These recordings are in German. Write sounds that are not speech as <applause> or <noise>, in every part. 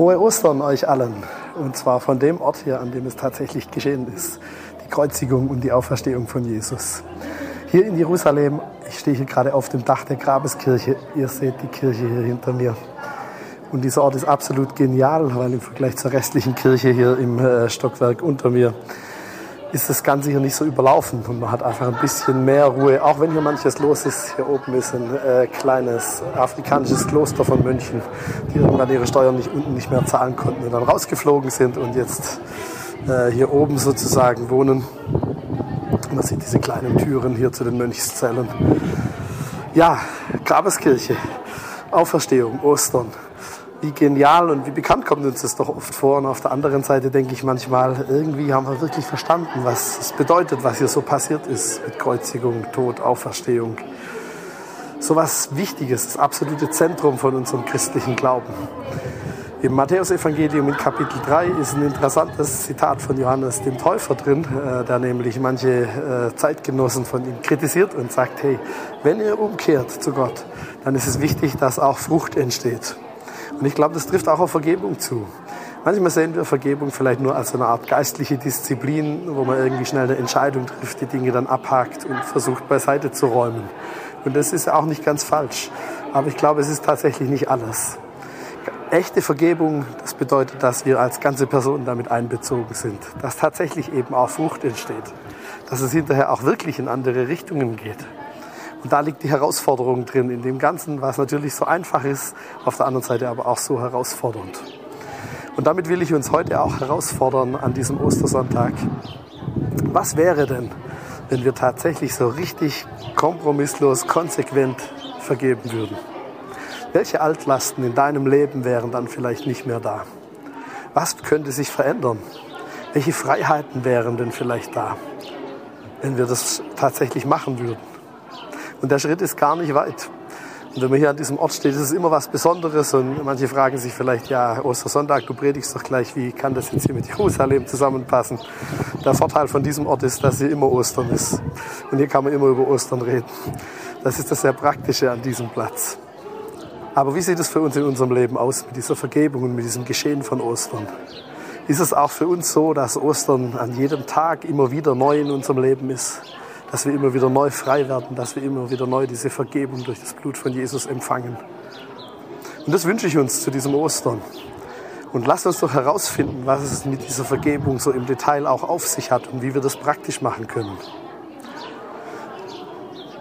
Frohe Ostern euch allen. Und zwar von dem Ort hier, an dem es tatsächlich geschehen ist. Die Kreuzigung und die Auferstehung von Jesus. Hier in Jerusalem, ich stehe hier gerade auf dem Dach der Grabeskirche. Ihr seht die Kirche hier hinter mir. Und dieser Ort ist absolut genial, weil im Vergleich zur restlichen Kirche hier im äh, Stockwerk unter mir ist das Ganze hier nicht so überlaufen und man hat einfach ein bisschen mehr Ruhe, auch wenn hier manches los ist. Hier oben ist ein äh, kleines afrikanisches Kloster von Mönchen, die irgendwann ihre Steuern nicht, unten nicht mehr zahlen konnten und dann rausgeflogen sind und jetzt äh, hier oben sozusagen wohnen. Man sieht diese kleinen Türen hier zu den Mönchszellen. Ja, Grabeskirche, Auferstehung, Ostern wie genial und wie bekannt kommt uns das doch oft vor. Und auf der anderen Seite denke ich manchmal, irgendwie haben wir wirklich verstanden, was es bedeutet, was hier so passiert ist mit Kreuzigung, Tod, Auferstehung. So was Wichtiges, das absolute Zentrum von unserem christlichen Glauben. Im Matthäusevangelium in Kapitel 3 ist ein interessantes Zitat von Johannes dem Täufer drin, äh, der nämlich manche äh, Zeitgenossen von ihm kritisiert und sagt, hey, wenn ihr umkehrt zu Gott, dann ist es wichtig, dass auch Frucht entsteht. Und ich glaube, das trifft auch auf Vergebung zu. Manchmal sehen wir Vergebung vielleicht nur als eine Art geistliche Disziplin, wo man irgendwie schnell eine Entscheidung trifft, die Dinge dann abhakt und versucht beiseite zu räumen. Und das ist auch nicht ganz falsch. Aber ich glaube, es ist tatsächlich nicht alles. Echte Vergebung, das bedeutet, dass wir als ganze Person damit einbezogen sind. Dass tatsächlich eben auch Frucht entsteht. Dass es hinterher auch wirklich in andere Richtungen geht. Und da liegt die Herausforderung drin, in dem Ganzen, was natürlich so einfach ist, auf der anderen Seite aber auch so herausfordernd. Und damit will ich uns heute auch herausfordern an diesem Ostersonntag. Was wäre denn, wenn wir tatsächlich so richtig kompromisslos, konsequent vergeben würden? Welche Altlasten in deinem Leben wären dann vielleicht nicht mehr da? Was könnte sich verändern? Welche Freiheiten wären denn vielleicht da, wenn wir das tatsächlich machen würden? Und der Schritt ist gar nicht weit. Und wenn man hier an diesem Ort steht, ist es immer was Besonderes. Und manche fragen sich vielleicht, ja, Ostersonntag, du predigst doch gleich, wie kann das jetzt hier mit Jerusalem zusammenpassen? Der Vorteil von diesem Ort ist, dass hier immer Ostern ist. Und hier kann man immer über Ostern reden. Das ist das sehr Praktische an diesem Platz. Aber wie sieht es für uns in unserem Leben aus mit dieser Vergebung und mit diesem Geschehen von Ostern? Ist es auch für uns so, dass Ostern an jedem Tag immer wieder neu in unserem Leben ist? Dass wir immer wieder neu frei werden, dass wir immer wieder neu diese Vergebung durch das Blut von Jesus empfangen. Und das wünsche ich uns zu diesem Ostern. Und lasst uns doch herausfinden, was es mit dieser Vergebung so im Detail auch auf sich hat und wie wir das praktisch machen können.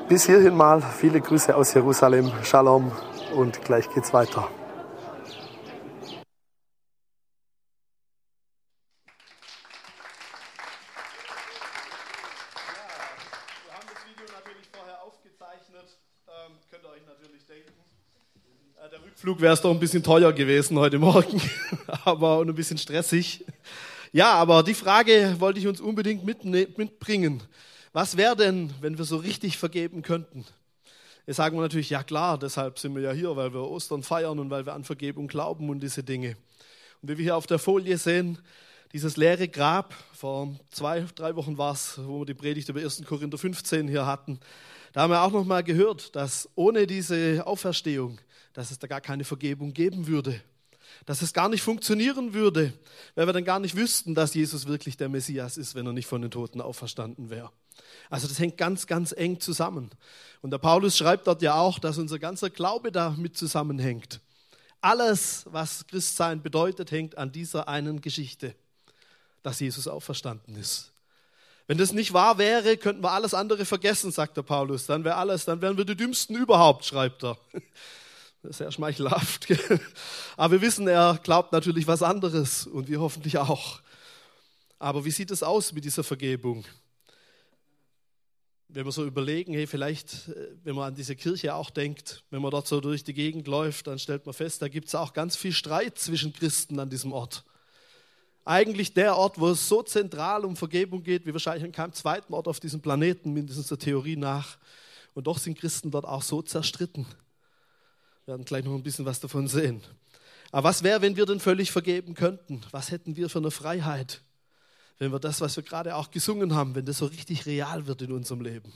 Bis hierhin mal viele Grüße aus Jerusalem. Shalom und gleich geht's weiter. Flug wäre es doch ein bisschen teuer gewesen heute Morgen, <laughs> aber und ein bisschen stressig. Ja, aber die Frage wollte ich uns unbedingt mitbringen. Was wäre denn, wenn wir so richtig vergeben könnten? Jetzt sagen wir natürlich, ja klar, deshalb sind wir ja hier, weil wir Ostern feiern und weil wir an Vergebung glauben und diese Dinge. Und wie wir hier auf der Folie sehen, dieses leere Grab, vor zwei, drei Wochen war es, wo wir die Predigt über 1. Korinther 15 hier hatten, da haben wir auch noch mal gehört, dass ohne diese Auferstehung dass es da gar keine Vergebung geben würde. Dass es gar nicht funktionieren würde, weil wir dann gar nicht wüssten, dass Jesus wirklich der Messias ist, wenn er nicht von den Toten auferstanden wäre. Also das hängt ganz, ganz eng zusammen. Und der Paulus schreibt dort ja auch, dass unser ganzer Glaube damit zusammenhängt. Alles, was Christsein bedeutet, hängt an dieser einen Geschichte, dass Jesus auferstanden ist. Wenn das nicht wahr wäre, könnten wir alles andere vergessen, sagt der Paulus. Dann wäre alles, dann wären wir die dümmsten überhaupt, schreibt er. Sehr schmeichelhaft. Aber wir wissen, er glaubt natürlich was anderes und wir hoffentlich auch. Aber wie sieht es aus mit dieser Vergebung? Wenn wir so überlegen, hey, vielleicht, äh, wenn man an diese Kirche auch denkt, wenn man dort so durch die Gegend läuft, dann stellt man fest, da gibt es auch ganz viel Streit zwischen Christen an diesem Ort. Eigentlich der Ort, wo es so zentral um Vergebung geht, wie wahrscheinlich an keinem zweiten Ort auf diesem Planeten, mindestens der Theorie nach. Und doch sind Christen dort auch so zerstritten. Wir werden gleich noch ein bisschen was davon sehen. Aber was wäre, wenn wir denn völlig vergeben könnten? Was hätten wir für eine Freiheit, wenn wir das, was wir gerade auch gesungen haben, wenn das so richtig real wird in unserem Leben?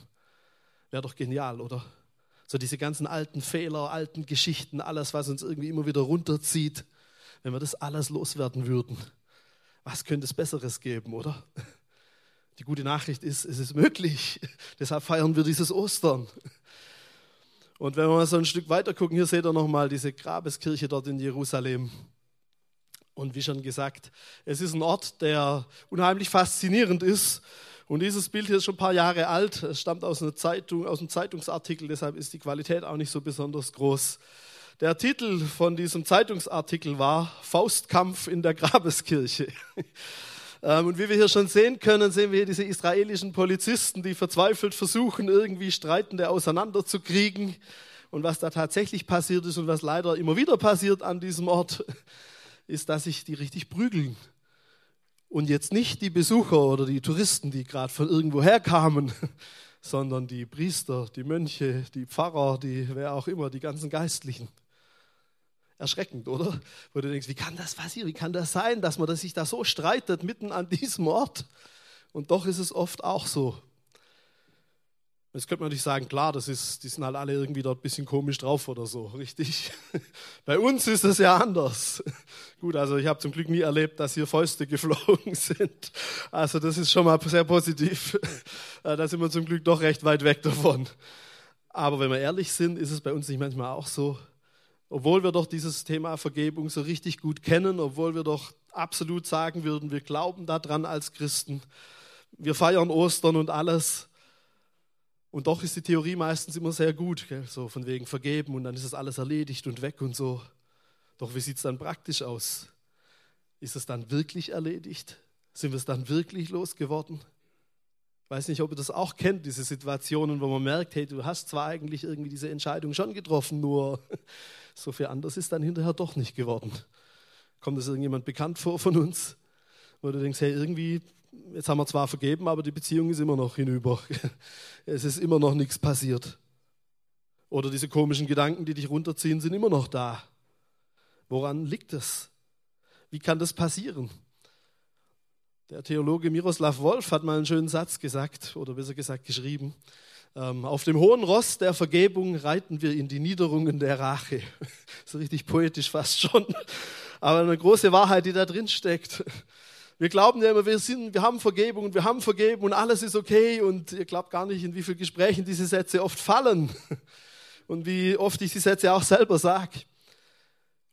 Wäre doch genial, oder? So diese ganzen alten Fehler, alten Geschichten, alles, was uns irgendwie immer wieder runterzieht. wenn wir das alles loswerden würden. Was könnte es Besseres geben, oder? Die gute Nachricht ist, es ist möglich. <laughs> Deshalb feiern wir dieses Ostern. Und wenn wir mal so ein Stück weiter gucken, hier seht ihr nochmal diese Grabeskirche dort in Jerusalem. Und wie schon gesagt, es ist ein Ort, der unheimlich faszinierend ist. Und dieses Bild hier ist schon ein paar Jahre alt. Es stammt aus einer Zeitung, aus einem Zeitungsartikel, deshalb ist die Qualität auch nicht so besonders groß. Der Titel von diesem Zeitungsartikel war Faustkampf in der Grabeskirche. Ähm, und wie wir hier schon sehen können, sehen wir hier diese israelischen Polizisten, die verzweifelt versuchen, irgendwie Streitende auseinanderzukriegen. Und was da tatsächlich passiert ist und was leider immer wieder passiert an diesem Ort, <laughs> ist, dass sich die richtig prügeln. Und jetzt nicht die Besucher oder die Touristen, die gerade von irgendwo herkamen, <laughs> sondern die Priester, die Mönche, die Pfarrer, die wer auch immer, die ganzen Geistlichen erschreckend, oder? Wo du denkst, wie kann das passieren? Wie kann das sein, dass man sich da so streitet mitten an diesem Ort? Und doch ist es oft auch so. Jetzt könnte man natürlich sagen, klar, das ist, die sind halt alle irgendwie dort ein bisschen komisch drauf oder so, richtig? <laughs> Bei uns ist es ja anders. <laughs> Gut, also ich habe zum Glück nie erlebt, dass hier Fäuste <laughs> geflogen sind. Also das ist schon mal sehr positiv. Äh, da sind wir zum Glück doch recht weit weg davon. Aber wenn wir ehrlich sind, ist es bei uns nicht manchmal auch so, obwohl wir doch dieses Thema Vergebung so richtig gut kennen, obwohl wir doch absolut sagen würden, wir glauben daran als Christen, wir feiern Ostern und alles. Und doch ist die Theorie meistens immer sehr gut, gell? so von wegen vergeben und dann ist es alles erledigt und weg und so. Doch wie sieht es dann praktisch aus? Ist es dann wirklich erledigt? Sind wir es dann wirklich losgeworden? Weiß nicht, ob ihr das auch kennt, diese Situationen, wo man merkt, hey, du hast zwar eigentlich irgendwie diese Entscheidung schon getroffen, nur <laughs> so viel anders ist dann hinterher doch nicht geworden. Kommt das irgendjemand bekannt vor von uns? Wo du denkst, hey, irgendwie, jetzt haben wir zwar vergeben, aber die Beziehung ist immer noch hinüber. <laughs> Es ist immer noch nichts passiert. Oder diese komischen Gedanken, die dich runterziehen, sind immer noch da. Woran liegt es? Wie kann das passieren? Der Theologe Miroslav Wolf hat mal einen schönen Satz gesagt, oder besser gesagt geschrieben. Ähm, auf dem hohen Ross der Vergebung reiten wir in die Niederungen der Rache. <laughs> So richtig poetisch fast schon. Aber eine große Wahrheit, die da drin steckt. Wir glauben ja immer, wir, sind, wir haben Vergebung und wir haben vergeben und alles ist okay. Und ihr glaubt gar nicht, in wie vielen Gesprächen diese Sätze oft fallen. Und wie oft ich die Sätze auch selber sage.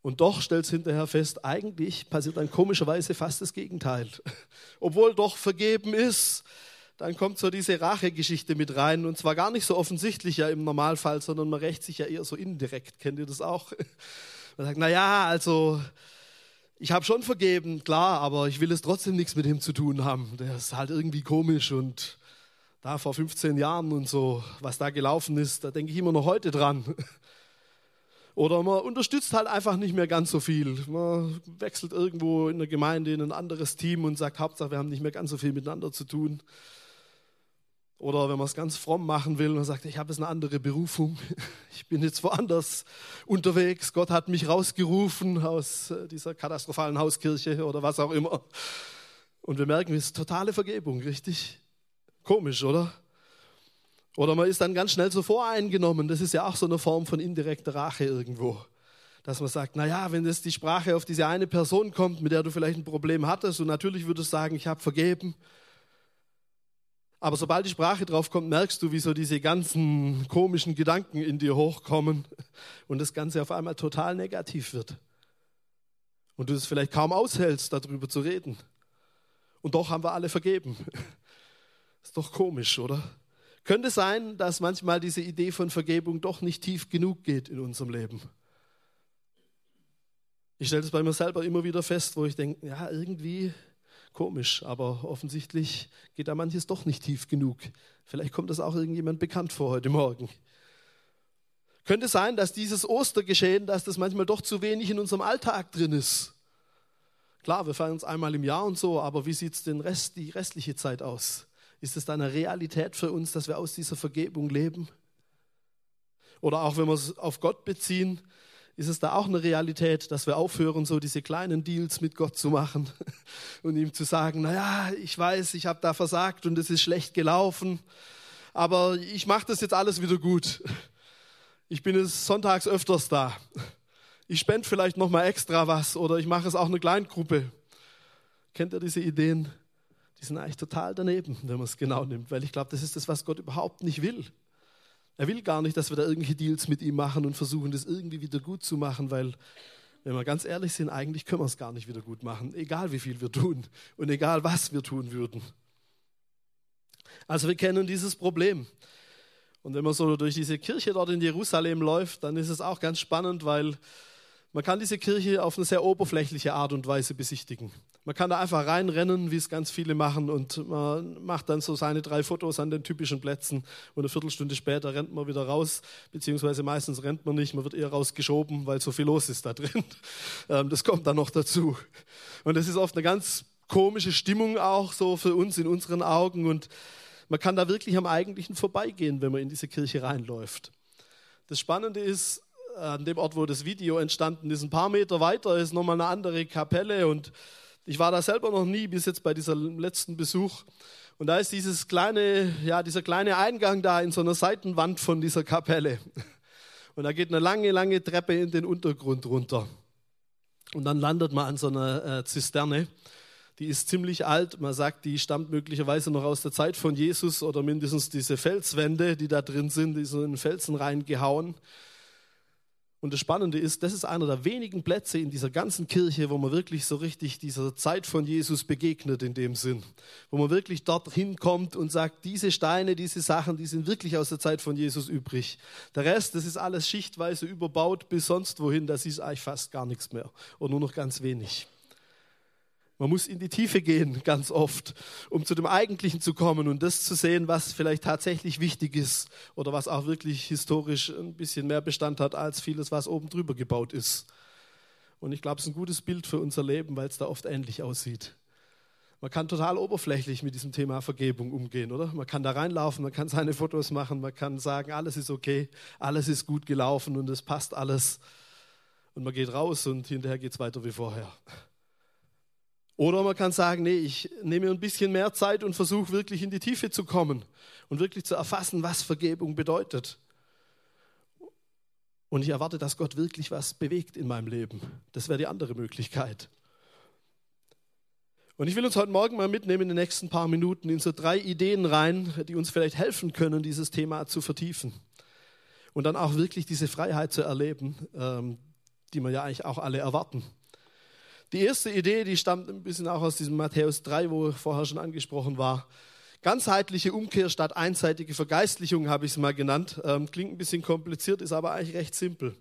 Und doch stellt es hinterher fest, eigentlich passiert dann komischerweise fast das Gegenteil. <laughs> Obwohl doch vergeben ist, dann kommt so diese Rachegeschichte mit rein und zwar gar nicht so offensichtlich ja im Normalfall, sondern man rächt sich ja eher so indirekt. Kennt ihr das auch? <laughs> Man sagt, na ja, also ich habe schon vergeben, klar, aber ich will es trotzdem nichts mit ihm zu tun haben. Der ist halt irgendwie komisch und da vor 15 Jahren und so, was da gelaufen ist, da denke ich immer noch heute dran. <laughs> Oder man unterstützt halt einfach nicht mehr ganz so viel. Man wechselt irgendwo in der Gemeinde in ein anderes Team und sagt, Hauptsache, wir haben nicht mehr ganz so viel miteinander zu tun. Oder wenn man es ganz fromm machen will und sagt, ich habe jetzt eine andere Berufung, <laughs> ich bin jetzt woanders unterwegs, Gott hat mich rausgerufen aus äh, dieser katastrophalen Hauskirche oder was auch immer. Und wir merken, es ist totale Vergebung, richtig? Komisch, oder? Oder man ist dann ganz schnell so voreingenommen, das ist ja auch so eine Form von indirekter Rache irgendwo. Dass man sagt, naja, wenn jetzt die Sprache auf diese eine Person kommt, mit der du vielleicht ein Problem hattest, und natürlich würdest du sagen, ich habe vergeben, aber sobald die Sprache drauf kommt, merkst du, wie so diese ganzen komischen Gedanken in dir hochkommen und das Ganze auf einmal total negativ wird. Und du es vielleicht kaum aushältst, darüber zu reden. Und doch haben wir alle vergeben. <laughs> Ist doch komisch, oder? Könnte sein, dass manchmal diese Idee von Vergebung doch nicht tief genug geht in unserem Leben. Ich stelle das bei mir selber immer wieder fest, wo ich denke, ja, irgendwie Komisch, aber offensichtlich geht da manches doch nicht tief genug. Vielleicht kommt das auch irgendjemand bekannt vor heute Morgen. Könnte sein, dass dieses Ostergeschehen, dass das manchmal doch zu wenig in unserem Alltag drin ist. Klar, wir feiern uns einmal im Jahr und so, aber wie sieht es den Rest, die restliche Zeit aus? Ist es eine Realität für uns, dass wir aus dieser Vergebung leben? Oder auch wenn wir es auf Gott beziehen, ist es da auch eine Realität, dass wir aufhören, so diese kleinen Deals mit Gott zu machen <laughs> und ihm zu sagen, naja, ich weiß, ich habe da versagt und es ist schlecht gelaufen, aber ich mache das jetzt alles wieder gut. Ich bin jetzt sonntags öfters da. ich spende vielleicht noch mal extra was oder ich mache es auch eine Kleingruppe. Kennt ihr diese Ideen? Die sind eigentlich total daneben, wenn man es genau nimmt, weil ich glaube, das ist das, was Gott überhaupt nicht will. Er will gar nicht, dass wir da irgendwelche Deals mit ihm machen und versuchen, das irgendwie wieder gut zu machen, weil, wenn wir ganz ehrlich sind, eigentlich können wir es gar nicht wieder gut machen, egal wie viel wir tun und egal was wir tun würden. Also wir kennen dieses Problem. Und wenn man so durch diese Kirche dort in Jerusalem läuft, dann ist es auch ganz spannend, weil man kann diese Kirche auf eine sehr oberflächliche Art und Weise besichtigen. Man kann da einfach reinrennen, wie es ganz viele machen, und man macht dann so seine drei Fotos an den typischen Plätzen und eine Viertelstunde später rennt man wieder raus, beziehungsweise meistens rennt man nicht, man wird eher rausgeschoben, weil so viel los ist da drin. <laughs> Ähm, das kommt dann noch dazu. Und das ist oft eine ganz komische Stimmung auch so für uns in unseren Augen und man kann da wirklich am Eigentlichen vorbeigehen, wenn man in diese Kirche reinläuft. Das Spannende ist, an dem Ort, wo das Video entstanden ist, ein paar Meter weiter ist nochmal eine andere Kapelle und ich war da selber noch nie bis jetzt bei diesem letzten Besuch. Und da ist dieses kleine, ja, dieser kleine Eingang da in so einer Seitenwand von dieser Kapelle. <laughs> Und da geht eine lange, lange Treppe in den Untergrund runter. Und dann landet man an so einer äh, Zisterne. Die ist ziemlich alt. Man sagt, die stammt möglicherweise noch aus der Zeit von Jesus oder mindestens diese Felswände, die da drin sind, die so in den Felsen reingehauen. Und das Spannende ist, das ist einer der wenigen Plätze in dieser ganzen Kirche, wo man wirklich so richtig dieser Zeit von Jesus begegnet in dem Sinn. Wo man wirklich dort hinkommt und sagt, diese Steine, diese Sachen, die sind wirklich aus der Zeit von Jesus übrig. Der Rest, das ist alles schichtweise überbaut bis sonst wohin, das ist eigentlich fast gar nichts mehr. Oder nur noch ganz wenig. Man muss in die Tiefe gehen, ganz oft, um zu dem Eigentlichen zu kommen und das zu sehen, was vielleicht tatsächlich wichtig ist oder was auch wirklich historisch ein bisschen mehr Bestand hat als vieles, was oben drüber gebaut ist. Und ich glaube, es ist ein gutes Bild für unser Leben, weil es da oft ähnlich aussieht. Man kann total oberflächlich mit diesem Thema Vergebung umgehen, oder? Man kann da reinlaufen, man kann seine Fotos machen, man kann sagen, alles ist okay, alles ist gut gelaufen und es passt alles. Und man geht raus und hinterher geht es weiter wie vorher. Oder man kann sagen, nee, ich nehme ein bisschen mehr Zeit und versuche wirklich in die Tiefe zu kommen und wirklich zu erfassen, was Vergebung bedeutet. Und ich erwarte, dass Gott wirklich was bewegt in meinem Leben. Das wäre die andere Möglichkeit. Und ich will uns heute Morgen mal mitnehmen in den nächsten paar Minuten in so drei Ideen rein, die uns vielleicht helfen können, dieses Thema zu vertiefen. Und dann auch wirklich diese Freiheit zu erleben, ähm, die wir ja eigentlich auch alle erwarten. Die erste Idee, die stammt ein bisschen auch aus diesem Matthäus 3, wo vorher schon angesprochen war. Ganzheitliche Umkehr statt einseitige Vergeistlichung habe ich es mal genannt. Ähm, klingt ein bisschen kompliziert, ist aber eigentlich recht simpel.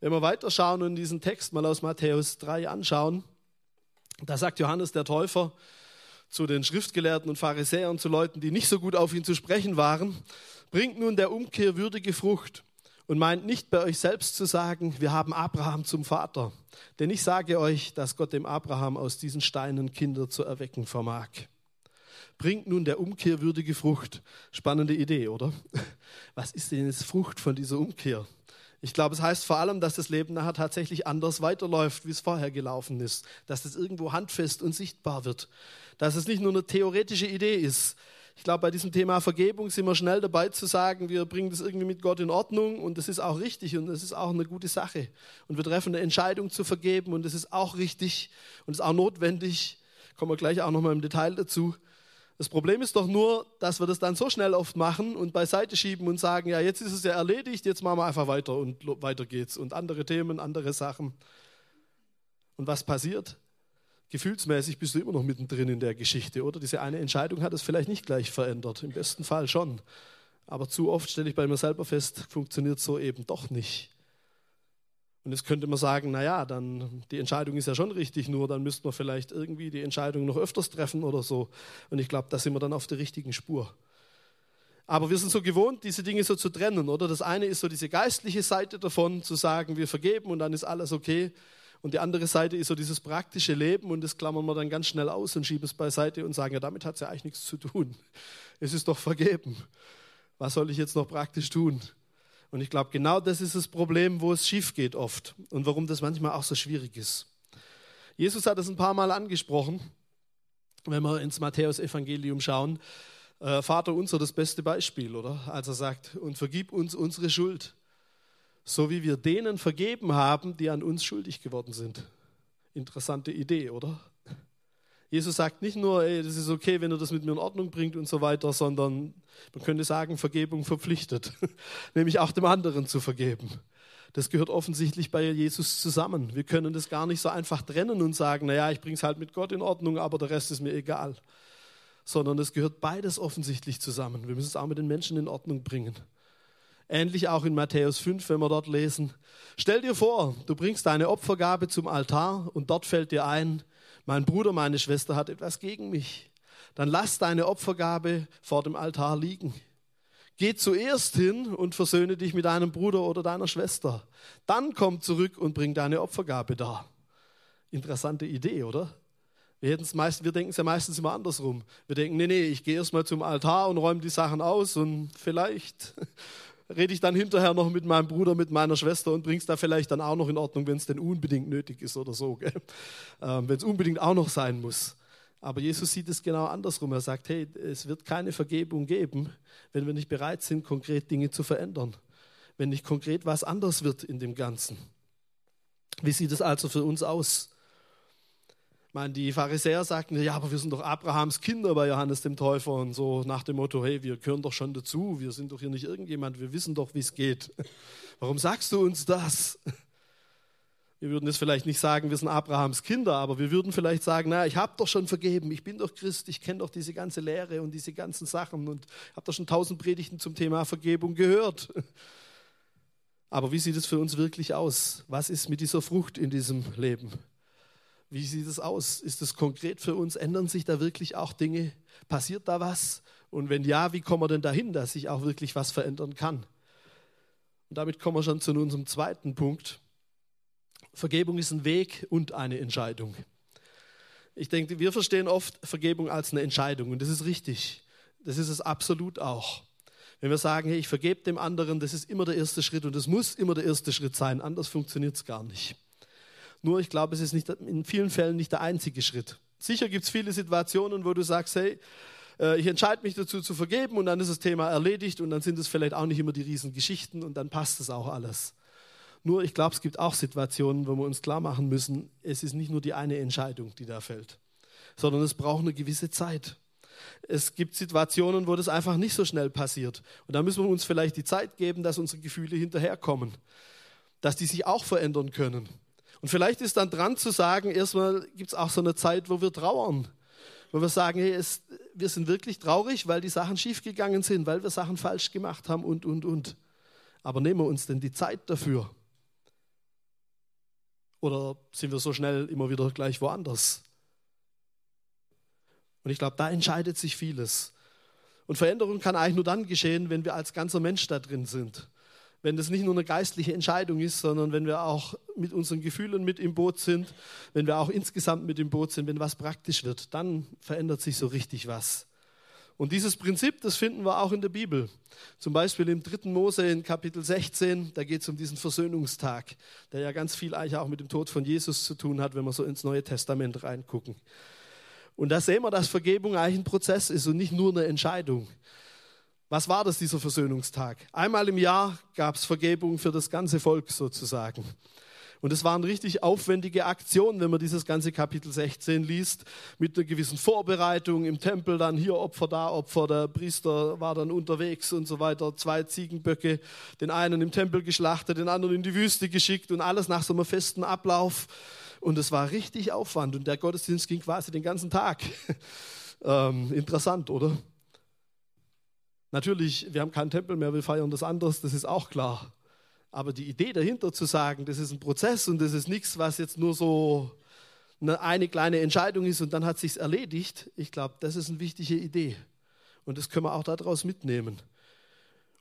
Wenn wir weiterschauen und diesen Text mal aus Matthäus 3 anschauen, da sagt Johannes der Täufer zu den Schriftgelehrten und Pharisäern, zu Leuten, die nicht so gut auf ihn zu sprechen waren, bringt nun der Umkehr würdige Frucht und meint nicht bei euch selbst zu sagen, wir haben Abraham zum Vater. Denn ich sage euch, dass Gott dem Abraham aus diesen Steinen Kinder zu erwecken vermag. Bringt nun der Umkehr würdige Frucht. Spannende Idee, oder? <laughs> Was ist denn jetzt Frucht von dieser Umkehr? Ich glaube, es heißt vor allem, dass das Leben nachher tatsächlich anders weiterläuft, wie es vorher gelaufen ist. Dass es irgendwo handfest und sichtbar wird. Dass es nicht nur eine theoretische Idee ist, ich glaube, bei diesem Thema Vergebung sind wir schnell dabei zu sagen, wir bringen das irgendwie mit Gott in Ordnung und das ist auch richtig und das ist auch eine gute Sache. Und wir treffen eine Entscheidung zu vergeben und das ist auch richtig und ist auch notwendig. Kommen wir gleich auch nochmal im Detail dazu. Das Problem ist doch nur, dass wir das dann so schnell oft machen und beiseite schieben und sagen, ja, jetzt ist es ja erledigt, jetzt machen wir einfach weiter und weiter geht's und andere Themen, andere Sachen. Und was passiert? Gefühlsmäßig bist du immer noch mittendrin in der Geschichte, oder? Diese eine Entscheidung hat es vielleicht nicht gleich verändert, im besten Fall schon. Aber zu oft stelle ich bei mir selber fest, funktioniert so eben doch nicht. Und jetzt könnte man sagen, na ja, dann die Entscheidung ist ja schon richtig, nur dann müsste man vielleicht irgendwie die Entscheidung noch öfters treffen oder so. Und ich glaube, da sind wir dann auf der richtigen Spur. Aber wir sind so gewohnt, diese Dinge so zu trennen, oder? Das eine ist so diese geistliche Seite davon, zu sagen, wir vergeben und dann ist alles okay. Und die andere Seite ist so dieses praktische Leben und das klammern wir dann ganz schnell aus und schieben es beiseite und sagen, ja, damit hat es ja eigentlich nichts zu tun. <laughs> Es ist doch vergeben. Was soll ich jetzt noch praktisch tun? Und ich glaube, genau das ist das Problem, wo es schief geht oft und warum das manchmal auch so schwierig ist. Jesus hat es ein paar Mal angesprochen, wenn wir ins Matthäus-Evangelium schauen. Äh, Vater unser, das beste Beispiel, oder? Als er sagt, und vergib uns unsere Schuld so wie wir denen vergeben haben, die an uns schuldig geworden sind. Interessante Idee, oder? Jesus sagt nicht nur, ey, das ist okay, wenn ihr das mit mir in Ordnung bringt und so weiter, sondern man könnte sagen, Vergebung verpflichtet, <laughs> nämlich auch dem anderen zu vergeben. Das gehört offensichtlich bei Jesus zusammen. Wir können das gar nicht so einfach trennen und sagen, naja, ich bringe es halt mit Gott in Ordnung, aber der Rest ist mir egal. Sondern es gehört beides offensichtlich zusammen. Wir müssen es auch mit den Menschen in Ordnung bringen. Ähnlich auch in Matthäus 5, wenn wir dort lesen. Stell dir vor, du bringst deine Opfergabe zum Altar und dort fällt dir ein, mein Bruder, meine Schwester hat etwas gegen mich. Dann lass deine Opfergabe vor dem Altar liegen. Geh zuerst hin und versöhne dich mit deinem Bruder oder deiner Schwester. Dann komm zurück und bring deine Opfergabe dar. Interessante Idee, oder? Wir, meist, wir denken es ja meistens immer andersrum. Wir denken, nee, nee, ich gehe erstmal zum Altar und räume die Sachen aus und vielleicht rede ich dann hinterher noch mit meinem Bruder, mit meiner Schwester und bring's da vielleicht dann auch noch in Ordnung, wenn es denn unbedingt nötig ist oder so. Ähm, wenn es unbedingt auch noch sein muss. Aber Jesus sieht es genau andersrum. Er sagt, hey, es wird keine Vergebung geben, wenn wir nicht bereit sind, konkret Dinge zu verändern. Wenn nicht konkret was anders wird in dem Ganzen. Wie sieht es also für uns aus? Meine, die Pharisäer sagten, ja, aber wir sind doch Abrahams Kinder bei Johannes dem Täufer und so nach dem Motto, hey, wir gehören doch schon dazu, wir sind doch hier nicht irgendjemand, wir wissen doch, wie es geht. <laughs> Warum sagst du uns das? <laughs> Wir würden jetzt vielleicht nicht sagen, wir sind Abrahams Kinder, aber wir würden vielleicht sagen, na, ich habe doch schon vergeben, ich bin doch Christ, ich kenne doch diese ganze Lehre und diese ganzen Sachen und habe doch schon tausend Predigten zum Thema Vergebung gehört. <laughs> Aber wie sieht es für uns wirklich aus? Was ist mit dieser Frucht in diesem Leben? Wie sieht es aus? Ist es konkret für uns? Ändern sich da wirklich auch Dinge? Passiert da was? Und wenn ja, wie kommen wir denn dahin, dass sich auch wirklich was verändern kann? Und damit kommen wir schon zu unserem zweiten Punkt. Vergebung ist ein Weg und eine Entscheidung. Ich denke, wir verstehen oft Vergebung als eine Entscheidung und das ist richtig. Das ist es absolut auch. Wenn wir sagen, hey, ich vergebe dem anderen, das ist immer der erste Schritt und es muss immer der erste Schritt sein, anders funktioniert es gar nicht. Nur ich glaube, es ist nicht, in vielen Fällen nicht der einzige Schritt. Sicher gibt es viele Situationen, wo du sagst, hey, äh, ich entscheide mich dazu zu vergeben und dann ist das Thema erledigt und dann sind es vielleicht auch nicht immer die Riesengeschichten und dann passt es auch alles. Nur ich glaube, es gibt auch Situationen, wo wir uns klar machen müssen, es ist nicht nur die eine Entscheidung, die da fällt, sondern es braucht eine gewisse Zeit. Es gibt Situationen, wo das einfach nicht so schnell passiert. Und da müssen wir uns vielleicht die Zeit geben, dass unsere Gefühle hinterherkommen, dass die sich auch verändern können. Und vielleicht ist dann dran zu sagen, erstmal gibt es auch so eine Zeit, wo wir trauern, wo wir sagen, hey, es, wir sind wirklich traurig, weil die Sachen schiefgegangen sind, weil wir Sachen falsch gemacht haben und, und, und. Aber nehmen wir uns denn die Zeit dafür? Oder sind wir so schnell immer wieder gleich woanders? Und ich glaube, da entscheidet sich vieles. Und Veränderung kann eigentlich nur dann geschehen, wenn wir als ganzer Mensch da drin sind. Wenn das nicht nur eine geistliche Entscheidung ist, sondern wenn wir auch mit unseren Gefühlen mit im Boot sind, wenn wir auch insgesamt mit im Boot sind, wenn was praktisch wird, dann verändert sich so richtig was. Und dieses Prinzip, das finden wir auch in der Bibel. Zum Beispiel im 3. Mose in Kapitel 16, da geht es um diesen Versöhnungstag, der ja ganz viel eigentlich auch mit dem Tod von Jesus zu tun hat, wenn wir so ins Neue Testament reingucken. Und da sehen wir, dass Vergebung eigentlich ein Prozess ist und nicht nur eine Entscheidung. Was war das, dieser Versöhnungstag? Einmal im Jahr gab es Vergebung für das ganze Volk sozusagen. Und es war eine richtig aufwendige Aktion, wenn man dieses ganze Kapitel 16 liest, mit einer gewissen Vorbereitung im Tempel, dann hier Opfer, da Opfer, der Priester war dann unterwegs und so weiter, zwei Ziegenböcke, den einen im Tempel geschlachtet, den anderen in die Wüste geschickt und alles nach so einem festen Ablauf. Und es war richtig Aufwand und der Gottesdienst ging quasi den ganzen Tag. <laughs> ähm, interessant, oder? Natürlich, wir haben keinen Tempel mehr, wir feiern das anders, das ist auch klar. Aber die Idee dahinter zu sagen, das ist ein Prozess und das ist nichts, was jetzt nur so eine, eine kleine Entscheidung ist und dann hat sich's erledigt, ich glaube, das ist eine wichtige Idee. Und das können wir auch daraus mitnehmen.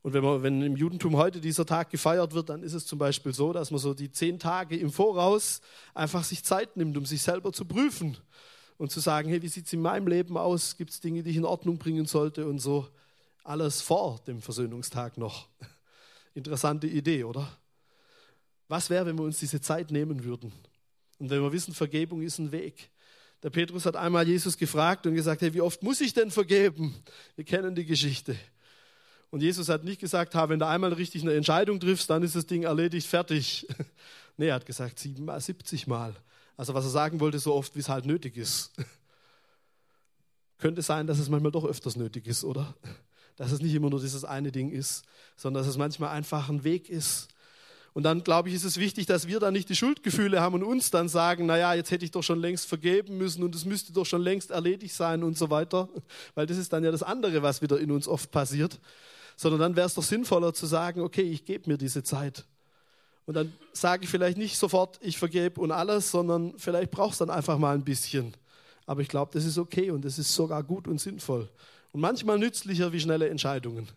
Und wenn, man, wenn im Judentum heute dieser Tag gefeiert wird, dann ist es zum Beispiel so, dass man so die zehn Tage im Voraus einfach sich Zeit nimmt, um sich selber zu prüfen und zu sagen, hey, wie sieht es in meinem Leben aus? Gibt es Dinge, die ich in Ordnung bringen sollte und so? Alles vor dem Versöhnungstag noch. <laughs> Interessante Idee, oder? Was wäre, wenn wir uns diese Zeit nehmen würden? Und wenn wir wissen, Vergebung ist ein Weg. Der Petrus hat einmal Jesus gefragt und gesagt, hey, wie oft muss ich denn vergeben? Wir kennen die Geschichte. Und Jesus hat nicht gesagt, wenn du einmal richtig eine Entscheidung triffst, dann ist das Ding erledigt, fertig. <laughs> nee, er hat gesagt, siebenmal, 70 Mal. Also was er sagen wollte, so oft, wie es halt nötig ist. <laughs> Könnte sein, dass es manchmal doch öfters nötig ist, oder? Dass es nicht immer nur dieses eine Ding ist, sondern dass es manchmal einfach ein Weg ist. Und dann, glaube ich, ist es wichtig, dass wir da nicht die Schuldgefühle haben und uns dann sagen, naja, jetzt hätte ich doch schon längst vergeben müssen und es müsste doch schon längst erledigt sein und so weiter. <laughs> Weil das ist dann ja das andere, was wieder in uns oft passiert. Sondern dann wäre es doch sinnvoller zu sagen, okay, ich gebe mir diese Zeit. Und dann sage ich vielleicht nicht sofort, ich vergebe und alles, sondern vielleicht brauchst du dann einfach mal ein bisschen. Aber ich glaube, das ist okay und das ist sogar gut und sinnvoll. Und manchmal nützlicher wie schnelle Entscheidungen.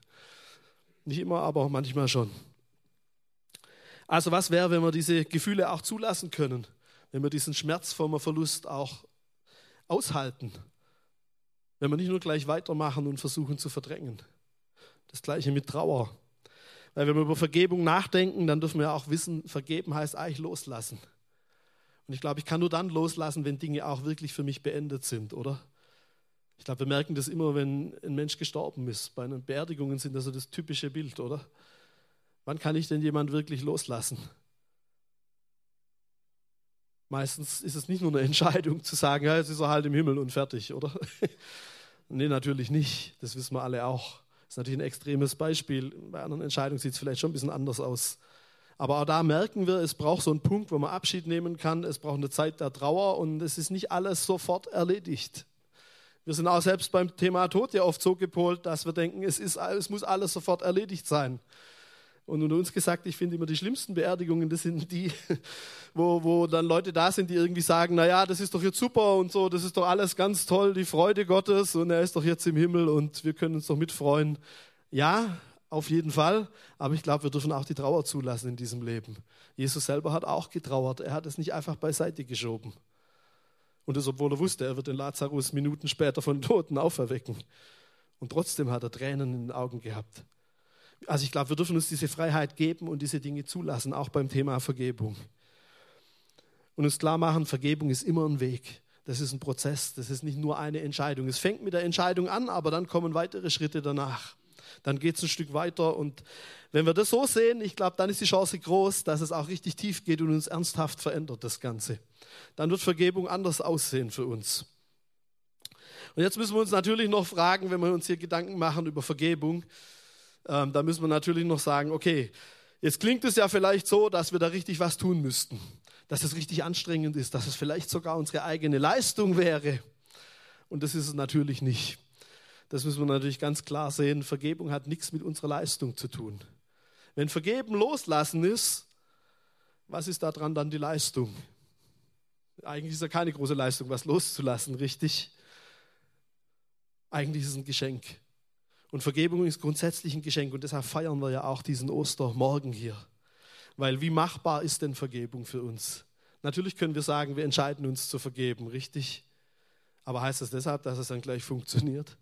Nicht immer, aber manchmal schon. Also was wäre, wenn wir diese Gefühle auch zulassen können? Wenn wir diesen Schmerz vom Verlust auch aushalten? Wenn wir nicht nur gleich weitermachen und versuchen zu verdrängen? Das gleiche mit Trauer. Weil wenn wir über Vergebung nachdenken, dann dürfen wir auch wissen, vergeben heißt eigentlich loslassen. Und ich glaube, ich kann nur dann loslassen, wenn Dinge auch wirklich für mich beendet sind, oder? Ich glaube, wir merken das immer, wenn ein Mensch gestorben ist. Bei einer Beerdigungen sind das so das typische Bild, oder? Wann kann ich denn jemand wirklich loslassen? Meistens ist es nicht nur eine <laughs> Entscheidung zu sagen, ja, jetzt ist er halt im Himmel und fertig, oder? <laughs> nee, natürlich nicht. Das wissen wir alle auch. Das ist natürlich ein extremes Beispiel. Bei anderen Entscheidungen sieht es vielleicht schon ein bisschen anders aus. Aber auch da merken wir, es braucht so einen Punkt, wo man Abschied nehmen kann. Es braucht eine Zeit der Trauer und es ist nicht alles sofort erledigt. Wir sind auch selbst beim Thema Tod ja oft so gepolt, dass wir denken, es, ist, es muss alles sofort erledigt sein. Und unter uns gesagt, ich finde immer die schlimmsten Beerdigungen, das sind die, <laughs> wo, wo dann Leute da sind, die irgendwie sagen, na ja, das ist doch jetzt super und so, das ist doch alles ganz toll, die Freude Gottes und er ist doch jetzt im Himmel und wir können uns doch mitfreuen. Ja, auf jeden Fall, aber ich glaube, wir dürfen auch die Trauer zulassen in diesem Leben. Jesus selber hat auch getrauert, er hat es nicht einfach beiseite geschoben. Und das, obwohl er wusste, er wird den Lazarus Minuten später von Toten auferwecken. Und trotzdem hat er Tränen in den Augen gehabt. Also ich glaube, wir dürfen uns diese Freiheit geben und diese Dinge zulassen, auch beim Thema Vergebung. Und uns klar machen, Vergebung ist immer ein Weg. Das ist ein Prozess, das ist nicht nur eine Entscheidung. Es fängt mit der Entscheidung an, aber dann kommen weitere Schritte danach. Dann geht es ein Stück weiter und wenn wir das so sehen, ich glaube, dann ist die Chance groß, dass es auch richtig tief geht und uns ernsthaft verändert, das Ganze. Dann wird Vergebung anders aussehen für uns. Und jetzt müssen wir uns natürlich noch fragen, wenn wir uns hier Gedanken machen über Vergebung, ähm, da müssen wir natürlich noch sagen, okay, jetzt klingt es ja vielleicht so, dass wir da richtig was tun müssten, dass es richtig anstrengend ist, dass es vielleicht sogar unsere eigene Leistung wäre. Und das ist es natürlich nicht. Das müssen wir natürlich ganz klar sehen. Vergebung hat nichts mit unserer Leistung zu tun. Wenn Vergeben loslassen ist, was ist daran dann die Leistung? Eigentlich ist ja keine große Leistung, was loszulassen, richtig? Eigentlich ist es ein Geschenk. Und Vergebung ist grundsätzlich ein Geschenk und deshalb feiern wir ja auch diesen Ostermorgen hier. Weil wie machbar ist denn Vergebung für uns? Natürlich können wir sagen, wir entscheiden uns zu vergeben, richtig? Aber heißt das deshalb, dass es dann gleich funktioniert?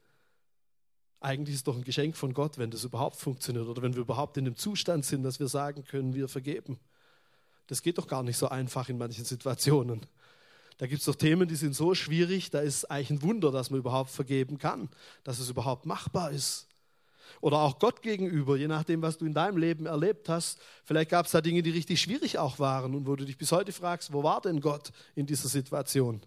Eigentlich ist es doch ein Geschenk von Gott, wenn das überhaupt funktioniert oder wenn wir überhaupt in dem Zustand sind, dass wir sagen können, wir vergeben. Das geht doch gar nicht so einfach in manchen Situationen. Da gibt es doch Themen, die sind so schwierig, da ist eigentlich ein Wunder, dass man überhaupt vergeben kann, dass es überhaupt machbar ist. Oder auch Gott gegenüber, je nachdem, was du in deinem Leben erlebt hast. Vielleicht gab es da Dinge, die richtig schwierig auch waren und wo du dich bis heute fragst, wo war denn Gott in dieser Situation?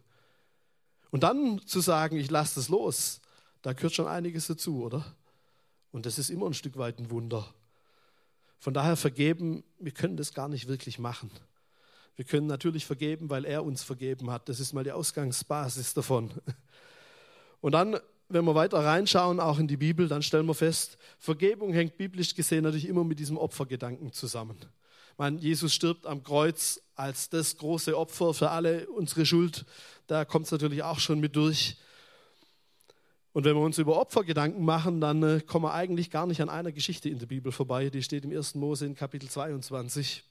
Und dann zu sagen, ich lasse das los, da gehört schon einiges dazu, oder? Und das ist immer ein Stück weit ein Wunder. Von daher vergeben, wir können das gar nicht wirklich machen. Wir können natürlich vergeben, weil er uns vergeben hat. Das ist mal die Ausgangsbasis davon. <laughs> Und dann, wenn wir weiter reinschauen, auch in die Bibel, dann stellen wir fest, Vergebung hängt biblisch gesehen natürlich immer mit diesem Opfergedanken zusammen. Meine, Jesus stirbt am Kreuz als das große Opfer für alle unsere Schuld. Da kommt es natürlich auch schon mit durch. Und wenn wir uns über Opfergedanken machen, dann äh, kommen wir eigentlich gar nicht an einer Geschichte in der Bibel vorbei. Die steht im 1. Mose in Kapitel 22.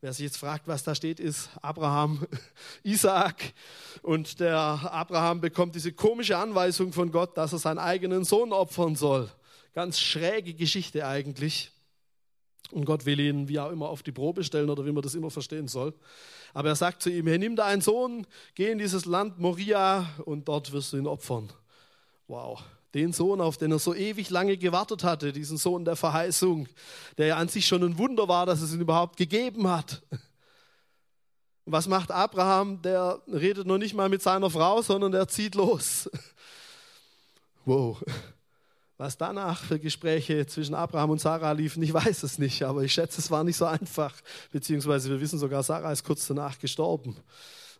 Wer sich jetzt fragt, was da steht, ist Abraham, <laughs> Isaak. Und der Abraham bekommt diese komische Anweisung von Gott, dass er seinen eigenen Sohn opfern soll. Ganz schräge Geschichte eigentlich. Und Gott will ihn wie auch immer auf die Probe stellen oder wie man das immer verstehen soll. Aber er sagt zu ihm, hey, nimm deinen Sohn, geh in dieses Land Moria und dort wirst du ihn opfern. Wow, Den Sohn, auf den er so ewig lange gewartet hatte, diesen Sohn der Verheißung, der ja an sich schon ein Wunder war, dass es ihn überhaupt gegeben hat. Was macht Abraham? Der redet noch nicht mal mit seiner Frau, sondern der zieht los. Wow. Was danach für Gespräche zwischen Abraham und Sarah liefen, ich weiß es nicht, aber ich schätze, es war nicht so einfach. Beziehungsweise wir wissen sogar, Sarah ist kurz danach gestorben,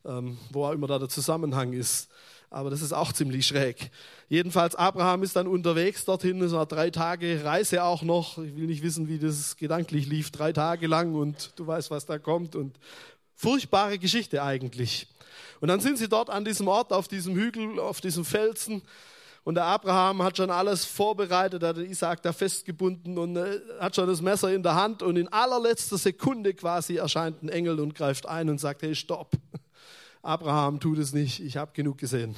ähm, wo auch immer da der Zusammenhang ist. Aber das ist auch ziemlich schräg. Jedenfalls, Abraham ist dann unterwegs dorthin, es war drei Tage Reise auch noch. Ich will nicht wissen, wie das gedanklich lief, drei Tage lang und du weißt, was da kommt und furchtbare Geschichte eigentlich. Und dann sind sie dort an diesem Ort, auf diesem Hügel, auf diesem Felsen und der Abraham hat schon alles vorbereitet, hat den Isaac da festgebunden und äh, hat schon das Messer in der Hand und in allerletzter Sekunde quasi erscheint ein Engel und greift ein und sagt, hey, stopp. Abraham, tut es nicht, ich habe genug gesehen.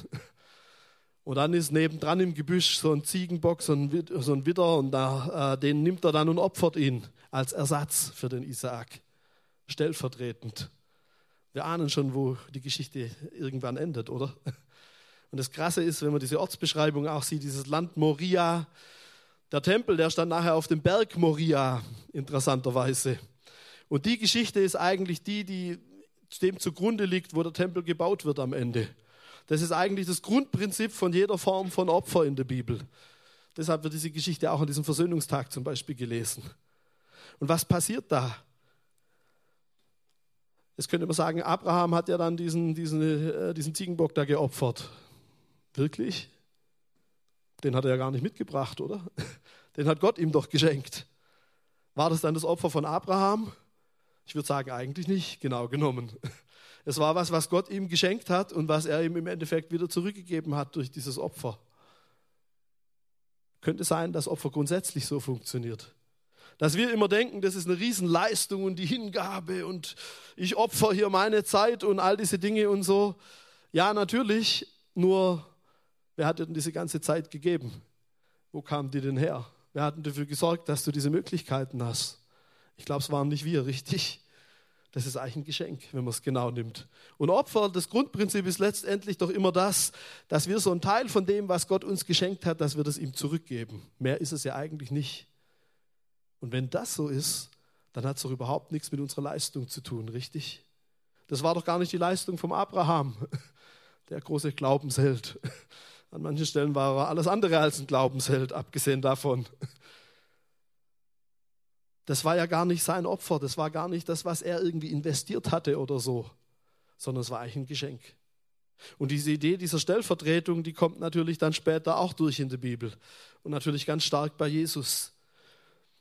Und dann ist nebendran im Gebüsch so ein Ziegenbock, so ein, so ein Widder und da, äh, den nimmt er dann und opfert ihn als Ersatz für den Isaak. Stellvertretend. Wir ahnen schon, wo die Geschichte irgendwann endet, oder? Und das Krasse ist, wenn man diese Ortsbeschreibung auch sieht, dieses Land Moria, der Tempel, der stand nachher auf dem Berg Moria, interessanterweise. Und die Geschichte ist eigentlich die, die dem zugrunde liegt, wo der Tempel gebaut wird am Ende. Das ist eigentlich das Grundprinzip von jeder Form von Opfer in der Bibel. Deshalb wird diese Geschichte auch an diesem Versöhnungstag zum Beispiel gelesen. Und was passiert da? Jetzt könnte man sagen, Abraham hat ja dann diesen, diesen, äh, diesen Ziegenbock da geopfert. Wirklich? Den hat er ja gar nicht mitgebracht, oder? <laughs> Den hat Gott ihm doch geschenkt. War das dann das Opfer von Abraham? Ich würde sagen, eigentlich nicht, genau genommen. Es war was, was Gott ihm geschenkt hat und was er ihm im Endeffekt wieder zurückgegeben hat durch dieses Opfer. Könnte sein, dass Opfer grundsätzlich so funktioniert. Dass wir immer denken, das ist eine Riesenleistung und die Hingabe und ich opfer hier meine Zeit und all diese Dinge und so. Ja, natürlich, nur wer hat dir denn diese ganze Zeit gegeben? Wo kamen die denn her? Wer hat denn dafür gesorgt, dass du diese Möglichkeiten hast? Ich glaube, es waren nicht wir, richtig? Das ist eigentlich ein Geschenk, wenn man es genau nimmt. Und Opfer, das Grundprinzip ist letztendlich doch immer das, dass wir so einen Teil von dem, was Gott uns geschenkt hat, dass wir das ihm zurückgeben. Mehr ist es ja eigentlich nicht. Und wenn das so ist, dann hat es doch überhaupt nichts mit unserer Leistung zu tun, richtig? Das war doch gar nicht die Leistung vom Abraham, <laughs> der große Glaubensheld. An manchen Stellen war er alles andere als ein Glaubensheld, abgesehen davon. Das war ja gar nicht sein Opfer, das war gar nicht das, was er irgendwie investiert hatte oder so, sondern es war eigentlich ein Geschenk. Und diese Idee dieser Stellvertretung, die kommt natürlich dann später auch durch in der Bibel und natürlich ganz stark bei Jesus.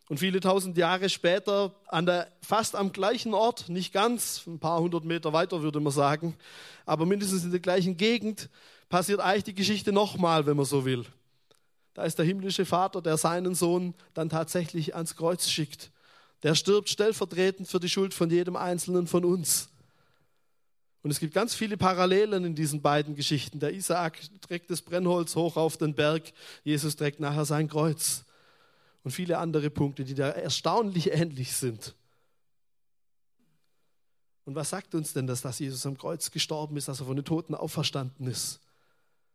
Und viele tausend Jahre später, an der, fast am gleichen Ort, nicht ganz, ein paar hundert Meter weiter würde man sagen, aber mindestens in der gleichen Gegend, passiert eigentlich die Geschichte nochmal, wenn man so will. Da ist der himmlische Vater, der seinen Sohn dann tatsächlich ans Kreuz schickt. Der stirbt stellvertretend für die Schuld von jedem Einzelnen von uns. Und es gibt ganz viele Parallelen in diesen beiden Geschichten. Der Isaak trägt das Brennholz hoch auf den Berg, Jesus trägt nachher sein Kreuz und viele andere Punkte, die da erstaunlich ähnlich sind. Und was sagt uns denn das, dass Jesus am Kreuz gestorben ist, dass er von den Toten auferstanden ist?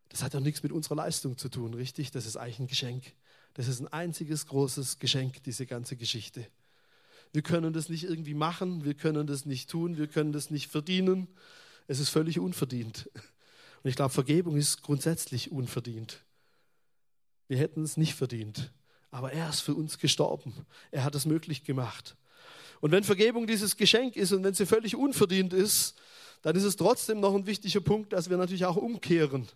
Das hat ja nichts mit unserer Leistung zu tun, richtig? Das ist eigentlich ein Geschenk. Das ist ein einziges großes Geschenk, diese ganze Geschichte. Wir können das nicht irgendwie machen, wir können das nicht tun, wir können das nicht verdienen. Es ist völlig unverdient. Und ich glaube, Vergebung ist grundsätzlich unverdient. Wir hätten es nicht verdient. Aber er ist für uns gestorben. Er hat es möglich gemacht. Und wenn Vergebung dieses Geschenk ist und wenn sie völlig unverdient ist, dann ist es trotzdem noch ein wichtiger Punkt, dass wir natürlich auch umkehren.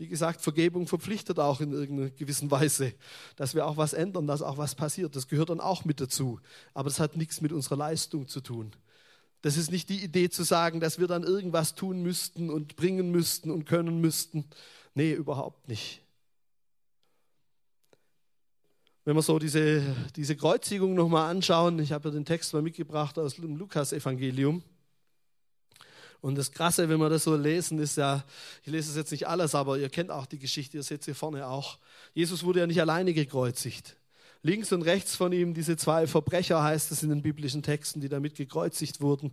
Wie gesagt, Vergebung verpflichtet auch in irgendeiner gewissen Weise, dass wir auch was ändern, dass auch was passiert. Das gehört dann auch mit dazu. Aber das hat nichts mit unserer Leistung zu tun. Das ist nicht die Idee zu sagen, dass wir dann irgendwas tun müssten und bringen müssten und können müssten. Nee, überhaupt nicht. Wenn wir so diese, diese Kreuzigung nochmal anschauen, ich habe ja den Text mal mitgebracht aus dem Lukas-Evangelium. Und das Krasse, wenn wir das so lesen, ist ja, ich lese es jetzt nicht alles, aber ihr kennt auch die Geschichte, ihr seht sie vorne auch. Jesus wurde ja nicht alleine gekreuzigt. Links und rechts von ihm diese zwei Verbrecher heißt es in den biblischen Texten, die damit gekreuzigt wurden.